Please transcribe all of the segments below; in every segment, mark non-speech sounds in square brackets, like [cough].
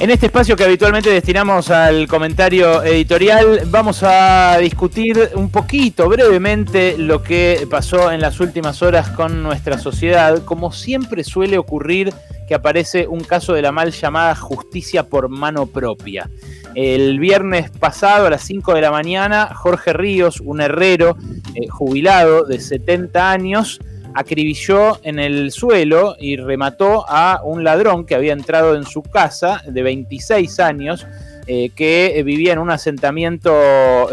En este espacio que habitualmente destinamos al comentario editorial, vamos a discutir un poquito, brevemente, lo que pasó en las últimas horas con nuestra sociedad. Como siempre suele ocurrir que aparece un caso de la mal llamada justicia por mano propia. El viernes pasado a las 5 de la mañana, Jorge Ríos, un herrero eh, jubilado de 70 años, acribilló en el suelo y remató a un ladrón que había entrado en su casa de 26 años, eh, que vivía en un asentamiento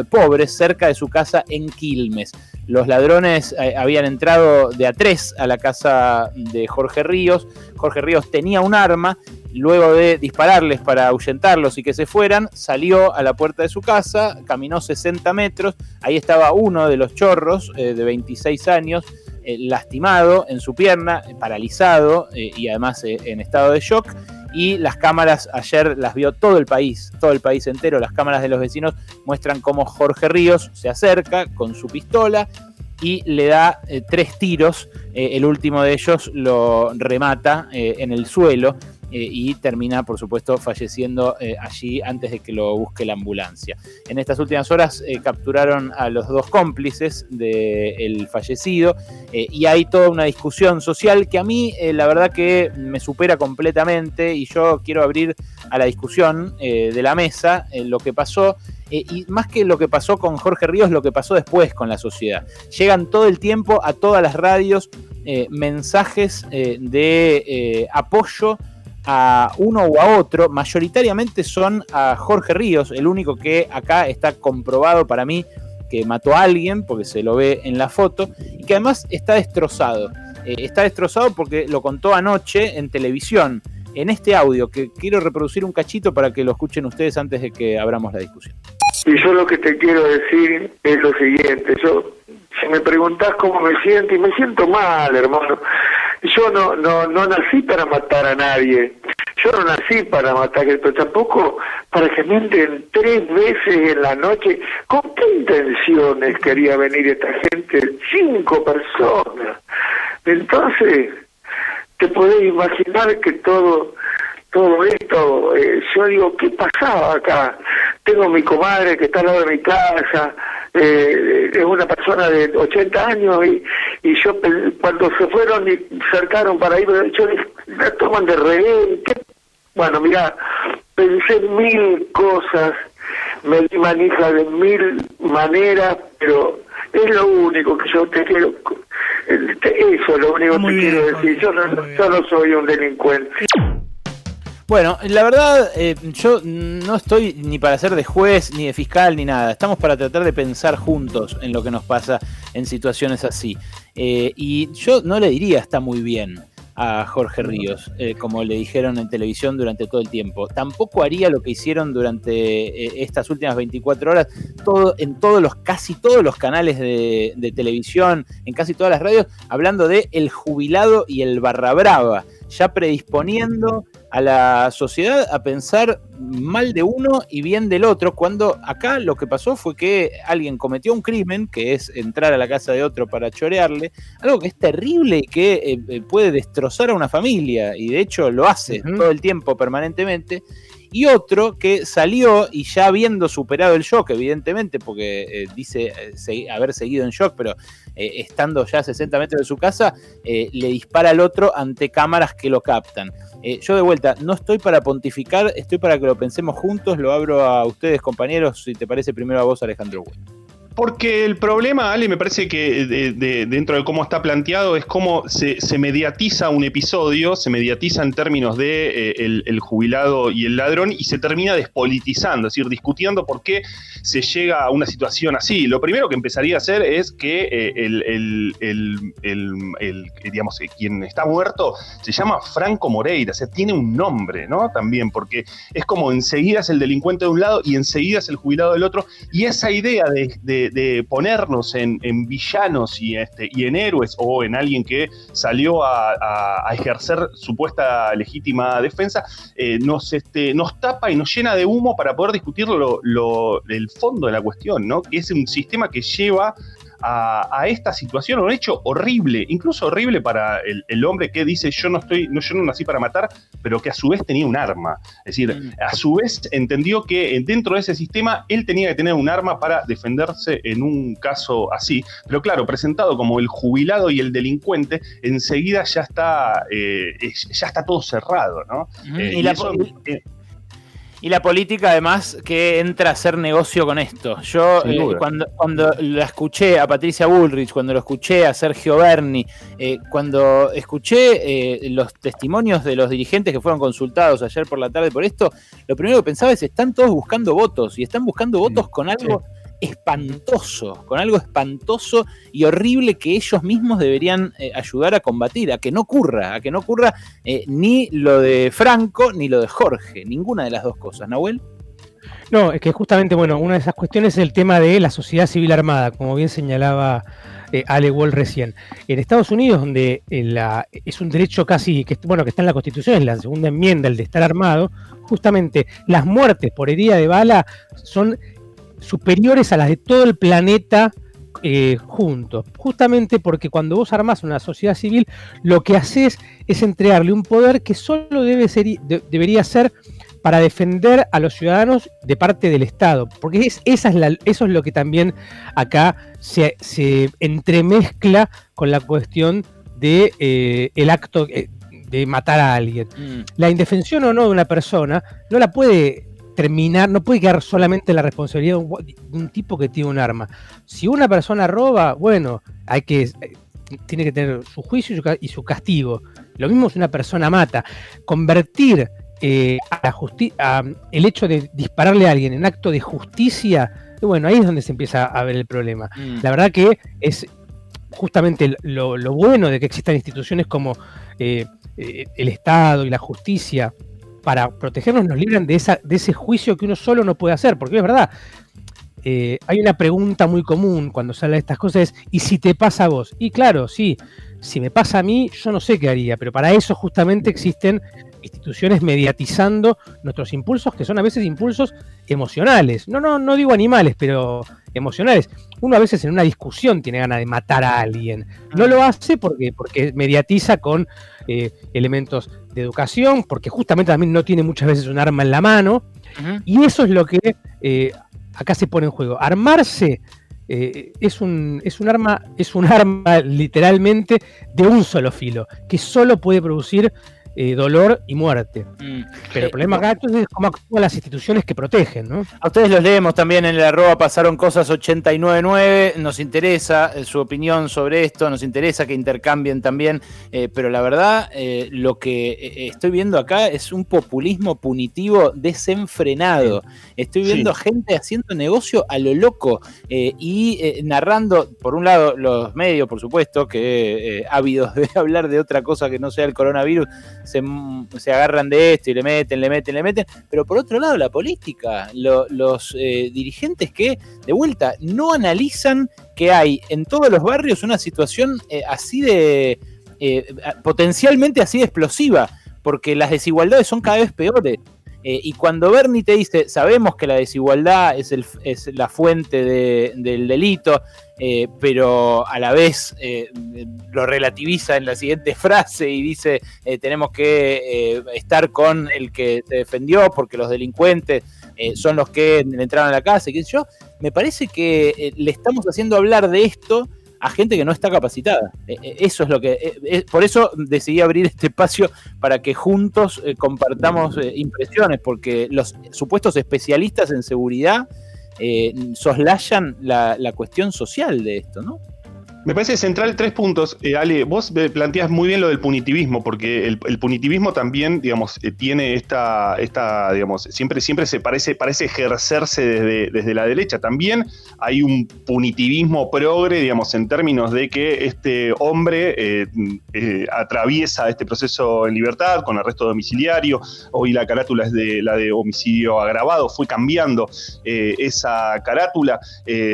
pobre cerca de su casa en Quilmes. Los ladrones eh, habían entrado de a tres a la casa de Jorge Ríos. Jorge Ríos tenía un arma. Luego de dispararles para ahuyentarlos y que se fueran, salió a la puerta de su casa, caminó 60 metros. Ahí estaba uno de los chorros eh, de 26 años eh, lastimado en su pierna, paralizado eh, y además eh, en estado de shock. Y las cámaras ayer las vio todo el país, todo el país entero. Las cámaras de los vecinos muestran cómo Jorge Ríos se acerca con su pistola y le da tres tiros. el último de ellos lo remata en el suelo. Eh, y termina, por supuesto, falleciendo eh, allí antes de que lo busque la ambulancia. En estas últimas horas eh, capturaron a los dos cómplices del fallecido y hay toda una discusión social que a mí la verdad que me supera completamente y yo quiero abrir a la discusión de la mesa lo que pasó. y más que lo que pasó con Jorge Ríos, lo que pasó después con la sociedad. Llegan todo el tiempo a todas las radios mensajes de apoyo a uno u a otro, mayoritariamente son a Jorge Ríos, el único que acá está comprobado para mí que mató a alguien, porque se lo ve en la foto, y que además está destrozado. Eh, está destrozado porque lo contó anoche en televisión, en este audio, que quiero reproducir un cachito para que lo escuchen ustedes antes de que abramos la discusión. Y yo lo que te quiero decir es lo siguiente, yo, si me preguntás cómo me siento, y me siento mal, hermano, yo no, no, no nací para matar a nadie. Yo no nací para matar, pero tampoco para que me entren tres veces en la noche. ¿Con qué intenciones quería venir esta gente? Cinco personas. Entonces, te podés imaginar que todo todo esto, eh, yo digo, ¿qué pasaba acá? Tengo mi comadre que está al lado de mi casa, eh, es una persona de 80 años y, y yo cuando se fueron y cercaron para ir, yo dije, la toman de rehén, bueno, mira, pensé mil cosas, me di manija de mil maneras, pero es lo único que yo te quiero, eso es lo único que quiero decir, yo no, yo no soy un delincuente. Bueno, la verdad, eh, yo no estoy ni para ser de juez, ni de fiscal, ni nada. Estamos para tratar de pensar juntos en lo que nos pasa en situaciones así. Eh, y yo no le diría está muy bien a Jorge Ríos, eh, como le dijeron en televisión durante todo el tiempo. Tampoco haría lo que hicieron durante estas últimas 24 horas, todo, en todos los, casi todos los canales de, de televisión, en casi todas las radios, hablando de el jubilado y el barra brava ya predisponiendo a la sociedad a pensar mal de uno y bien del otro, cuando acá lo que pasó fue que alguien cometió un crimen, que es entrar a la casa de otro para chorearle, algo que es terrible y que eh, eh, puede destrozar a una familia, y de hecho lo hace todo el tiempo permanentemente, y otro que salió y ya habiendo superado el shock, evidentemente, porque eh, dice haber seguido en shock, pero eh, estando ya a 60 metros de su casa, eh, le dispara al otro ante cámaras que lo captan. Eh, yo de vuelta, no estoy para pontificar, estoy para que lo pensemos juntos, lo abro a ustedes compañeros, si te parece primero a vos Alejandro porque el problema, Ale, me parece que dentro de cómo está planteado es cómo se, mediatiza un episodio, se mediatiza en términos de eh, el, jubilado y el ladrón y se termina despolitizando, es decir, discutiendo por qué se llega a una situación así. Lo primero que empezaría a hacer es que eh, el, digamos, eh, quien está muerto se llama Franco Moreira, o sea, tiene un nombre, ¿no? También, porque es como enseguida es el delincuente de un lado y enseguida es el jubilado del otro, y esa idea de de, ponernos en, villanos y, este, y en héroes o en alguien que salió a, ejercer supuesta legítima defensa, eh, nos, este, nos tapa y nos llena de humo para poder discutir lo, el fondo de la cuestión, ¿no? que es un sistema que lleva a, esta situación, un hecho horrible, incluso horrible para el, hombre que dice yo no estoy, no, yo no nací para matar, pero que a su vez tenía un arma. Es decir, mm. a su vez entendió que dentro de ese sistema él tenía que tener un arma para defenderse en un caso así. Pero claro, presentado como el jubilado y el delincuente, enseguida ya está, eh, ya está todo cerrado, ¿no? Eh, y, la, y la política, además, que entra a hacer negocio con esto. Yo, eh, cuando, cuando la escuché a Patricia Bullrich, cuando lo escuché a Sergio Berni, eh, cuando escuché eh, los testimonios de los dirigentes que fueron consultados ayer por la tarde por esto, lo primero que pensaba es: están todos buscando votos y están buscando votos con algo espantoso, con algo espantoso y horrible que ellos mismos deberían eh, ayudar a combatir, a que no ocurra, a que no ocurra eh, ni lo de Franco ni lo de Jorge, ninguna de las dos cosas. Nahuel. No, es que justamente, bueno, una de esas cuestiones es el tema de la sociedad civil armada, como bien señalaba eh, Ale Wall recién. En Estados Unidos, donde es un derecho casi, que, bueno, que está en la Constitución, es la segunda enmienda, el de estar armado, justamente las muertes por herida de bala son superiores a las de todo el planeta eh, juntos. Justamente porque cuando vos armás una sociedad civil, lo que haces es entregarle un poder que solo debe ser, debería ser para defender a los ciudadanos de parte del Estado. Porque es, esa es eso es lo que también acá se, entremezcla con la cuestión de eh, el acto eh, de matar a alguien. Mm. La indefensión o no de una persona no la puede terminar, no puede quedar solamente la responsabilidad de un, tipo que tiene un arma. Si una persona roba, bueno, hay que eh, tiene que tener su juicio y su, castigo. Lo mismo si una persona mata. Convertir eh, a el hecho de dispararle a alguien en acto de justicia, bueno, ahí es donde se empieza a ver el problema. Mm. La verdad que es justamente lo, bueno de que existan instituciones como eh, el Estado y la justicia para protegernos nos libran de, esa, de ese juicio que uno solo no puede hacer, porque es verdad, eh, hay una pregunta muy común cuando sale de estas cosas, es, ¿y si te pasa a vos? Y claro, sí, si me pasa a mí, yo no sé qué haría, pero para eso justamente existen instituciones mediatizando nuestros impulsos, que son a veces impulsos emocionales. No, no, no digo animales, pero emocionales. Uno a veces en una discusión tiene ganas de matar a alguien. No lo hace porque, porque mediatiza con eh, elementos de educación, porque justamente también no tiene muchas veces un arma en la mano. Y eso es lo que eh, acá se pone en juego. Armarse eh, es, un, es, un arma, es un [laughs] arma literalmente de un solo filo, que solo puede producir eh, dolor y muerte. Mm. Pero el problema acá es cómo actúan las instituciones que protegen, ¿no? A ustedes los leemos también en el arroba pasaron cosas 899, nos interesa eh, su opinión sobre esto, nos interesa que intercambien también, eh, pero la verdad lo que estoy viendo acá es un populismo punitivo desenfrenado. Estoy viendo gente haciendo negocio a lo loco y narrando, por un lado, los medios, por supuesto, que ávidos de [laughs] hablar de otra cosa que no sea el coronavirus, se, agarran de esto y le meten, le meten, le meten. Pero por otro lado, la política, los eh, dirigentes que, de vuelta, no analizan que hay en todos los barrios una situación eh, así de, eh, potencialmente así de explosiva, porque las desigualdades son cada vez peores. Y cuando Bernie te dice, sabemos que la desigualdad es, la fuente del delito, eh, pero a la vez eh, lo relativiza en la siguiente [laughs] frase y dice eh, tenemos que estar con el que se defendió porque los delincuentes son los que entraron a la casa y qué sé yo, me parece que le estamos haciendo hablar de esto a gente que no está capacitada. eso es lo que. por eso decidí abrir este espacio para que juntos compartamos impresiones, porque los supuestos especialistas en seguridad eh, soslayan la, la cuestión social de esto, ¿no? Me parece central tres puntos. Eh, Ale, vos planteas muy bien lo del punitivismo, porque el, punitivismo también, digamos, eh, tiene esta, esta, digamos, siempre, siempre se parece, parece ejercerse desde, desde la derecha. También hay un punitivismo progre, digamos, en términos de que este hombre eh, atraviesa este proceso en libertad con arresto domiciliario. Hoy la carátula es de la de homicidio agravado, fue cambiando esa carátula.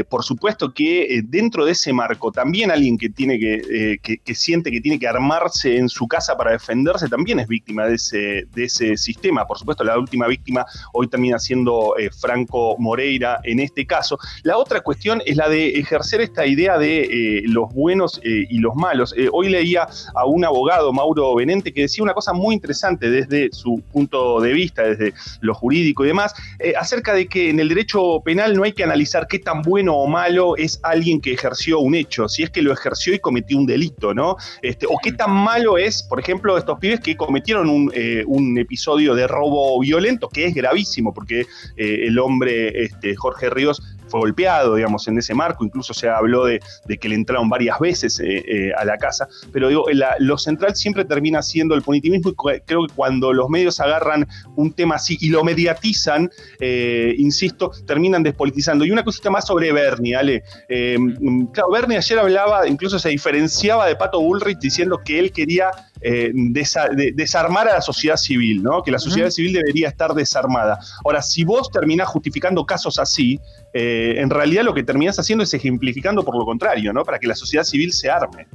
por supuesto que dentro de ese marco también alguien que tiene que, que, siente que tiene que armarse en su casa para defenderse, también es víctima de ese, de ese sistema. Por supuesto, la última víctima hoy termina siendo Franco Moreira en este caso. La otra cuestión es la de ejercer esta idea de los buenos y los malos. hoy leía a un abogado, Mauro Benente, que decía una cosa muy interesante desde su punto de vista, desde lo jurídico y demás, eh, acerca de que en el derecho penal no hay que analizar qué tan bueno o malo es alguien que ejerció un hecho, es que lo ejerció y cometió un delito, ¿no? Este, o qué tan malo es, por ejemplo, estos pibes que cometieron un, eh, episodio de robo violento, que es gravísimo, porque eh, el hombre, este, Jorge Ríos, fue golpeado, digamos, en ese marco, incluso se habló de, que le entraron varias veces eh, eh, a la casa, pero digo, lo central siempre termina siendo el punitivismo y creo que cuando los medios agarran un tema así y lo mediatizan, eh, insisto, terminan despolitizando. Y una cosita más sobre Bernie, Ale. claro, Bernie ayer hablaba, incluso se diferenciaba de Pato Bullrich diciendo que él quería desarmar a la sociedad civil, ¿no? Que la sociedad civil debería estar desarmada. Ahora, si vos terminás justificando casos así, eh, en realidad lo que terminas haciendo es ejemplificando por lo contrario, ¿no? Para que la sociedad civil se arme.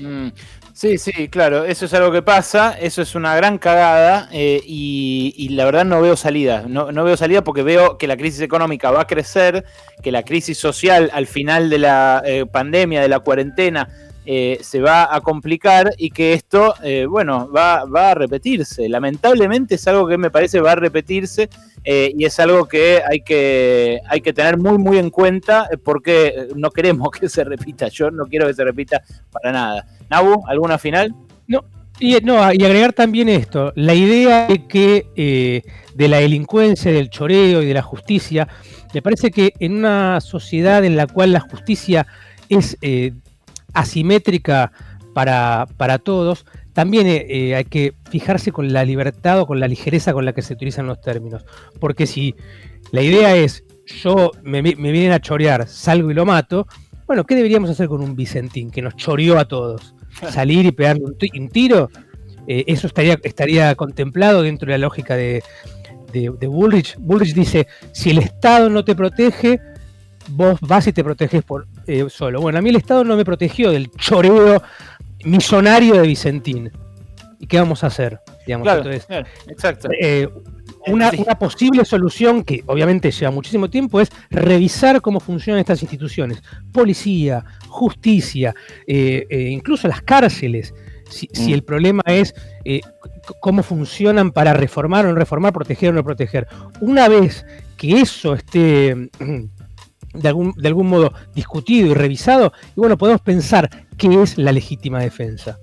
Mm, sí, sí, claro, eso es algo que pasa, eso es una gran cagada eh, y, la verdad no veo salida, no, veo salida porque veo que la crisis económica va a crecer, que la crisis social al final de la eh, pandemia, de la cuarentena, se va a complicar y que esto, bueno, va, va, a repetirse. Lamentablemente es algo que me parece va a repetirse eh, y es algo que hay, que hay que tener muy, muy en cuenta eh, porque no queremos [laughs] que se repita. Yo no quiero que se repita para nada. Nabu, ¿alguna final? No, y, no, y agregar también esto, la idea de que eh, de la delincuencia, del choreo y de la justicia, me parece que en una sociedad en la cual la justicia es asimétrica para, para todos, también eh, eh, hay que fijarse con la libertad o con la ligereza con la que se utilizan los términos. Porque si la idea es yo me, vienen a chorear, salgo y lo mato, bueno, ¿qué deberíamos hacer con un Vicentín que nos choreó a todos? [laughs] Salir y pegarle un, tiro, eh, eso estaría, estaría contemplado dentro de la lógica de, de, Bullrich. Bullrich dice, si el Estado no te protege, vos vas y te proteges por solo. Bueno, a mí el Estado no me protegió del choreo millonario de Vicentín. ¿Y qué vamos a hacer? Digamos, exacto. Eh, una, posible solución que obviamente lleva muchísimo tiempo es revisar cómo funcionan estas instituciones. Policía, justicia, eh, eh, incluso las cárceles. Si, mm. el problema es cómo funcionan para reformar o no reformar, proteger o no proteger. Una vez que eso esté de algún, de algún modo discutido y revisado, y bueno, podemos pensar qué es la legítima defensa.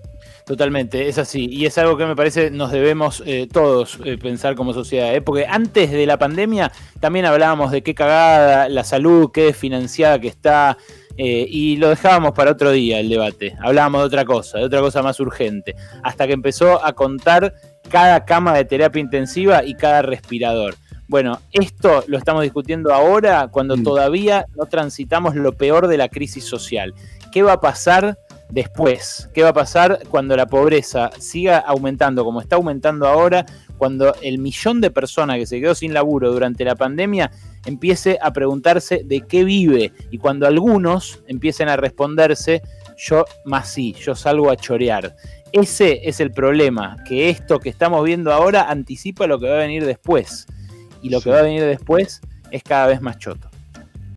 Totalmente, es así. Y es algo que me parece nos debemos eh, todos eh, pensar como sociedad. ¿eh? Porque antes de la pandemia también hablábamos de qué cagada la salud, qué desfinanciada que está. y lo dejábamos para otro día el debate. Hablábamos de otra cosa, de otra cosa más urgente. Hasta que empezó a contar cada cama de terapia intensiva y cada respirador. Bueno, esto lo estamos discutiendo ahora cuando mm. todavía no transitamos lo peor de la crisis social. ¿Qué va a pasar después? ¿Qué va a pasar cuando la pobreza siga aumentando como está aumentando ahora? Cuando el millón de personas que se quedó sin laburo durante la pandemia empiece a preguntarse de qué vive y cuando algunos empiecen a responderse, yo más sí, yo salgo a chorear. Ese es el problema, que esto que estamos viendo ahora anticipa lo que va a venir después y lo que va a venir después es cada vez más choto.